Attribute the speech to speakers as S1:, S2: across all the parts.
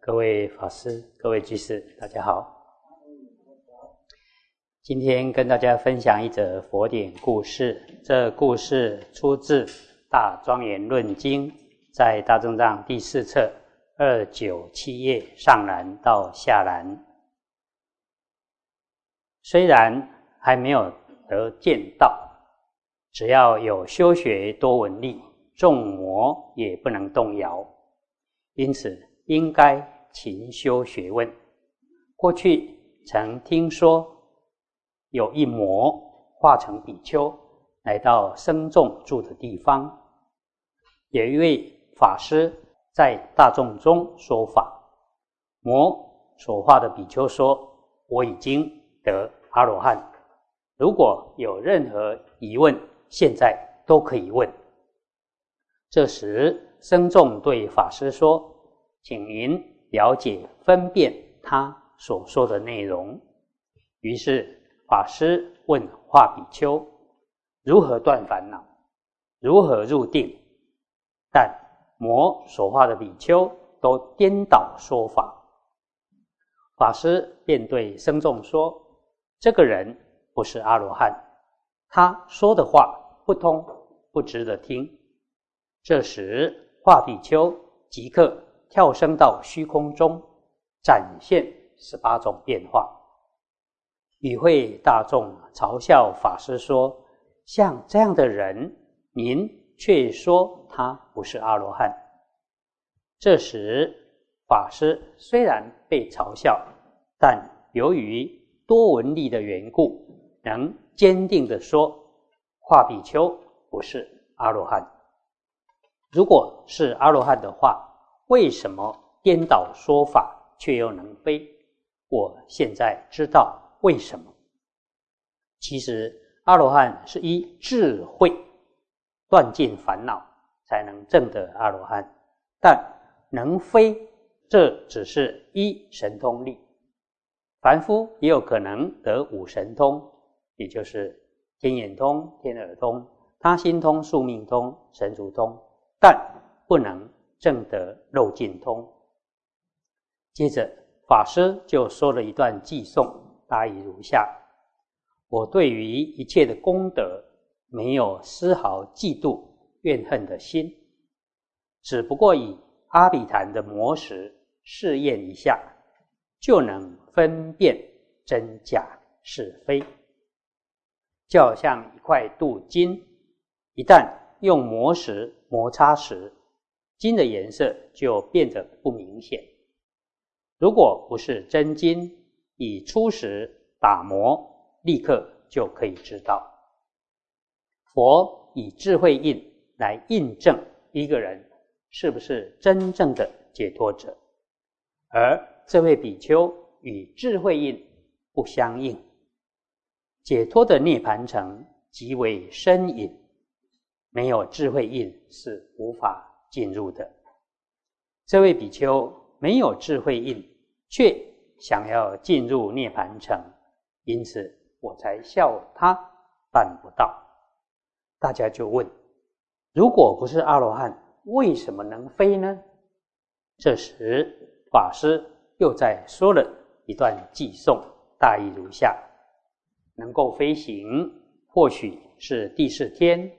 S1: 各位法师、各位居士，大家好。今天跟大家分享一则佛典故事。这故事出自《大庄严论经》，在大正藏第四册二九七页上栏到下栏。虽然还没有得见道，只要有修学多闻力，众魔也不能动摇。因此，应该勤修学问。过去曾听说。有一魔化成比丘，来到僧众住的地方。有一位法师在大众中说法。魔所化的比丘说：“我已经得阿罗汉。如果有任何疑问，现在都可以问。”这时，僧众对法师说：“请您了解分辨他所说的内容。”于是。法师问化比丘：“如何断烦恼？如何入定？”但魔所化的比丘都颠倒说法。法师便对僧众说：“这个人不是阿罗汉，他说的话不通，不值得听。”这时，化比丘即刻跳升到虚空中，展现十八种变化。与会大众嘲笑法师说：“像这样的人，您却说他不是阿罗汉。”这时，法师虽然被嘲笑，但由于多闻力的缘故，能坚定的说：“化比丘不是阿罗汉。如果是阿罗汉的话，为什么颠倒说法却又能飞？我现在知道。”为什么？其实阿罗汉是一智慧断尽烦恼，才能证得阿罗汉。但能飞，这只是一神通力。凡夫也有可能得五神通，也就是天眼通、天耳通、他心通、宿命通、神足通，但不能正得肉尽通。接着，法师就说了一段偈颂。大意如下：我对于一切的功德没有丝毫嫉妒怨恨的心，只不过以阿比昙的魔石试验一下，就能分辨真假是非。就好像一块镀金，一旦用魔石摩擦时，金的颜色就变得不明显。如果不是真金，以初时打磨，立刻就可以知道。佛以智慧印来印证一个人是不是真正的解脱者，而这位比丘与智慧印不相应，解脱的涅盘城极为深隐，没有智慧印是无法进入的。这位比丘没有智慧印，却。想要进入涅盘城，因此我才笑他办不到。大家就问：如果不是阿罗汉，为什么能飞呢？这时法师又在说了一段偈颂，大意如下：能够飞行，或许是地势天，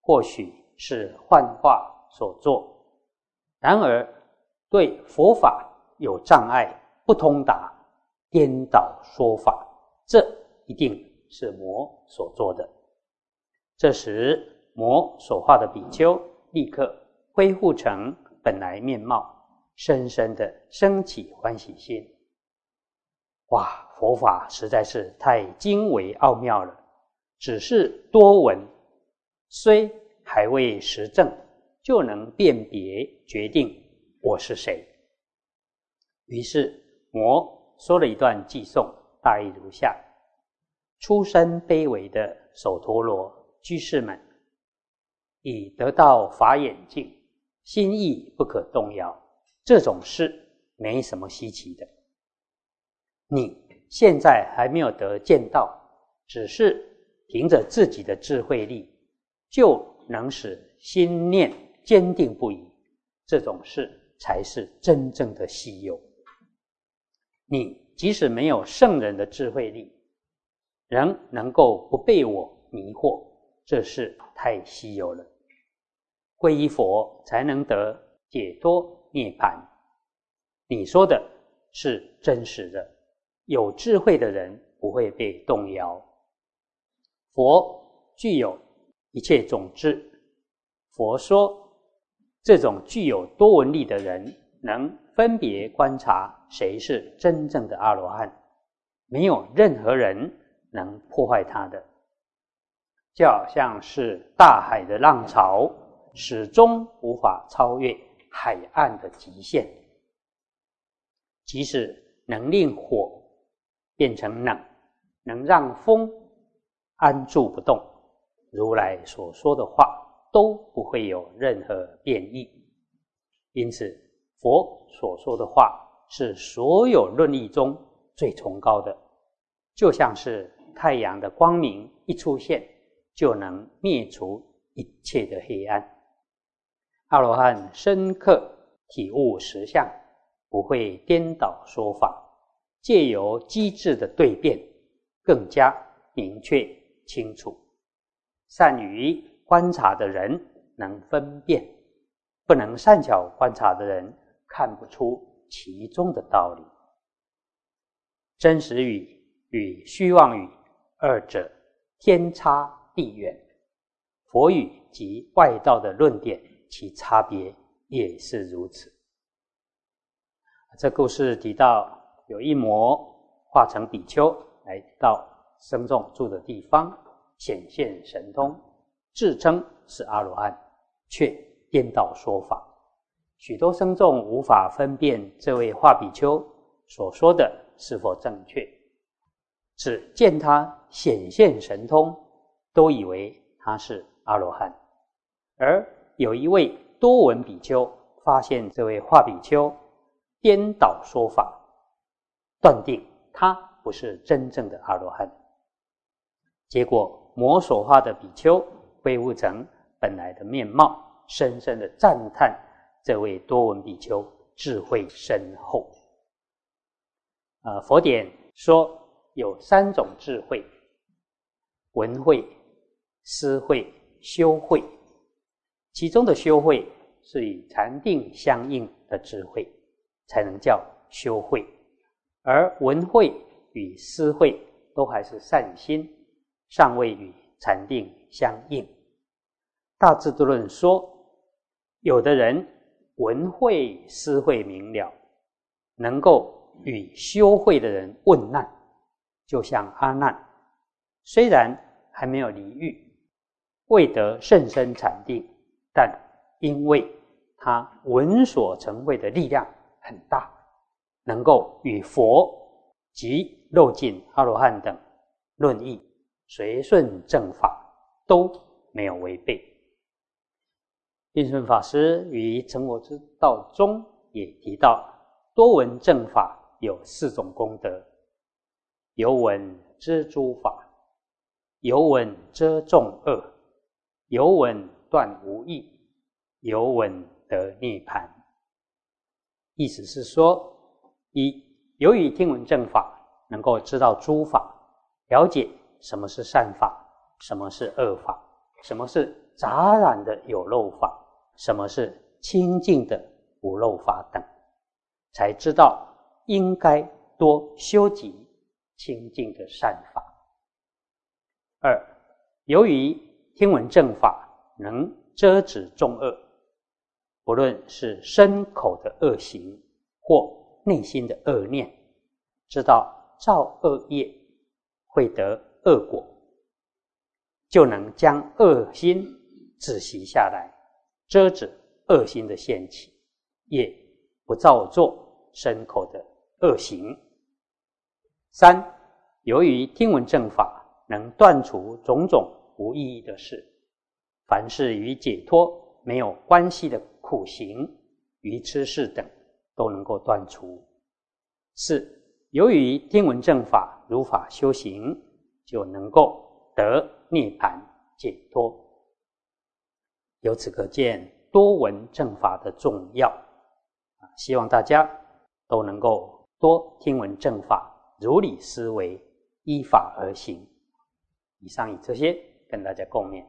S1: 或许是幻化所作。然而对佛法有障碍。不通达、颠倒说法，这一定是魔所做的。这时，魔所化的比丘立刻恢复成本来面貌，深深的升起欢喜心。哇，佛法实在是太精微奥妙了！只是多闻，虽还未实证，就能辨别决定我是谁。于是。魔说了一段偈颂，大意如下：出身卑微的首陀罗居士们，已得到法眼镜，心意不可动摇。这种事没什么稀奇的。你现在还没有得见到，只是凭着自己的智慧力，就能使心念坚定不移。这种事才是真正的稀有。你即使没有圣人的智慧力，仍能够不被我迷惑，这是太稀有了。皈依佛才能得解脱涅槃。你说的是真实的，有智慧的人不会被动摇。佛具有一切种智，佛说。这种具有多闻力的人，能分别观察谁是真正的阿罗汉，没有任何人能破坏他的。就好像是大海的浪潮，始终无法超越海岸的极限。即使能令火变成冷，能让风安住不动，如来所说的话。都不会有任何变异，因此佛所说的话是所有论义中最崇高的，就像是太阳的光明一出现，就能灭除一切的黑暗。阿罗汉深刻体悟实相，不会颠倒说法，借由机智的对辩，更加明确清楚，善于。观察的人能分辨，不能善巧观察的人看不出其中的道理。真实语与虚妄语二者天差地远，佛语及外道的论点，其差别也是如此。这故事提到，有一魔化成比丘来到僧众住的地方，显现神通。自称是阿罗汉，却颠倒说法，许多僧众无法分辨这位画比丘所说的是否正确，只见他显现神通，都以为他是阿罗汉。而有一位多闻比丘发现这位画比丘颠倒说法，断定他不是真正的阿罗汉。结果魔所化的比丘。恢复成本来的面貌，深深的赞叹这位多闻比丘智慧深厚。呃，佛典说有三种智慧：闻慧、思慧、修慧。其中的修慧是与禅定相应的智慧，才能叫修慧；而闻慧与思慧都还是善心，尚未与禅定相应。大智度论说，有的人闻会思会明了，能够与修会的人问难，就像阿难，虽然还没有离欲，未得甚深禅定，但因为他闻所成会的力量很大，能够与佛及漏尽阿罗汉等论义随顺正法都没有违背。印顺法师于《成佛之道》中也提到，多闻正法有四种功德：有闻知诸法，有闻遮众恶，有闻断无益，有闻得涅盘。意思是说，一由于听闻正法，能够知道诸法，了解什么是善法，什么是恶法，什么是杂染的有漏法。什么是清净的不漏法等，才知道应该多修集清净的善法。二，由于听闻正法能遮止众恶，不论是身口的恶行或内心的恶念，知道造恶业会得恶果，就能将恶心止息下来。遮止恶心的现起，也不造作身口的恶行。三，由于听闻正法，能断除种种无意义的事，凡是与解脱没有关系的苦行、愚痴事等，都能够断除。四，由于听闻正法，如法修行，就能够得涅槃解脱。由此可见，多闻正法的重要。希望大家都能够多听闻正法，如理思维，依法而行。以上以这些跟大家共勉。